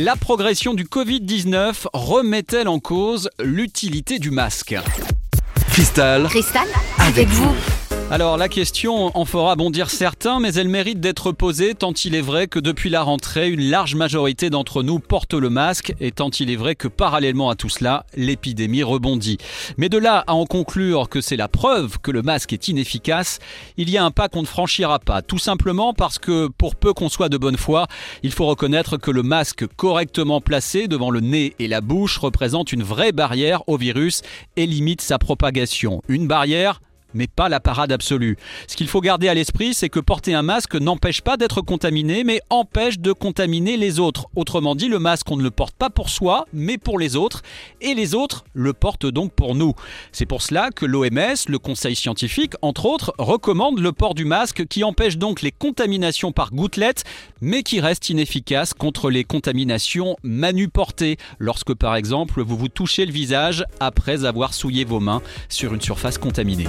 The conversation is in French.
La progression du Covid-19 remet-elle en cause l'utilité du masque? Cristal, Cristal, avec vous. Alors la question en fera bondir certains, mais elle mérite d'être posée tant il est vrai que depuis la rentrée, une large majorité d'entre nous porte le masque et tant il est vrai que parallèlement à tout cela, l'épidémie rebondit. Mais de là à en conclure que c'est la preuve que le masque est inefficace, il y a un pas qu'on ne franchira pas, tout simplement parce que pour peu qu'on soit de bonne foi, il faut reconnaître que le masque correctement placé devant le nez et la bouche représente une vraie barrière au virus et limite sa propagation. Une barrière mais pas la parade absolue. Ce qu'il faut garder à l'esprit, c'est que porter un masque n'empêche pas d'être contaminé, mais empêche de contaminer les autres. Autrement dit, le masque, on ne le porte pas pour soi, mais pour les autres, et les autres le portent donc pour nous. C'est pour cela que l'OMS, le Conseil scientifique, entre autres, recommande le port du masque qui empêche donc les contaminations par gouttelettes, mais qui reste inefficace contre les contaminations manuportées, lorsque par exemple vous vous touchez le visage après avoir souillé vos mains sur une surface contaminée.